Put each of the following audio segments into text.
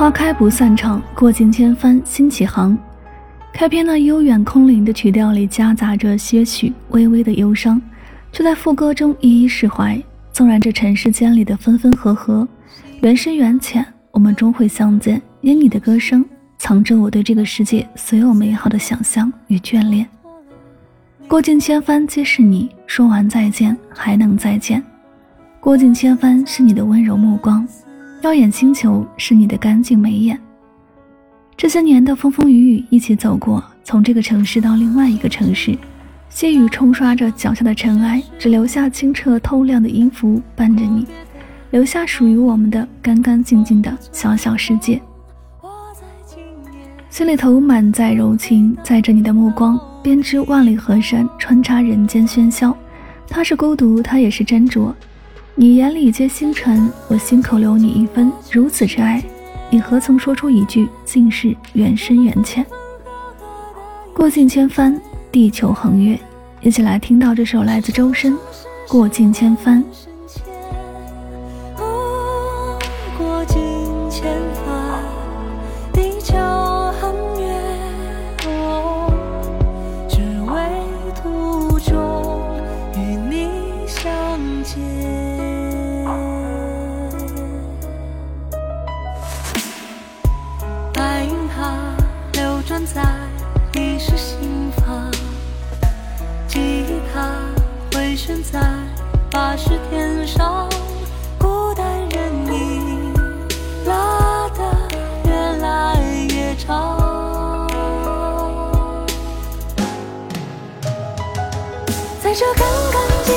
花开不散场，过尽千帆新起航。开篇那悠远空灵的曲调里夹杂着些许微微的忧伤，却在副歌中一一释怀。纵然这尘世间里的分分合合，缘深缘浅，我们终会相见。因你的歌声，藏着我对这个世界所有美好的想象与眷恋。过尽千帆皆是你，说完再见还能再见。过尽千帆是你的温柔目光，耀眼星球是你的干净眉眼。这些年的风风雨雨一起走过，从这个城市到另外一个城市，细雨冲刷着脚下的尘埃，只留下清澈透亮的音符伴着你，留下属于我们的干干净净的小小世界。心里头满载柔情，载着你的目光，编织万里河山，穿插人间喧嚣。它是孤独，它也是斟酌。你眼里皆星辰，我心口留你一分，如此之爱。你何曾说出一句尽是缘深缘浅？过尽千帆，地球横越，一起来听到这首来自周深《过尽千帆》。过尽千帆，地球横越，只为途中与你相见。在历史心房，记忆它回旋在八十天上，孤单人影拉得越来越长，在这干干净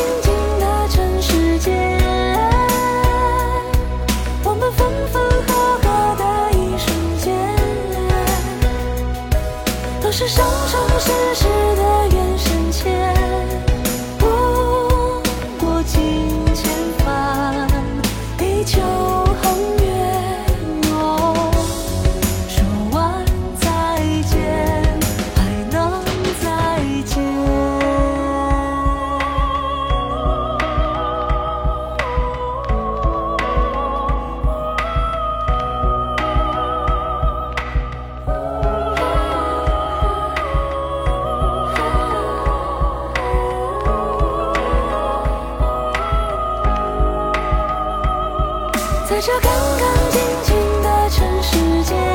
这干干净净的尘世间。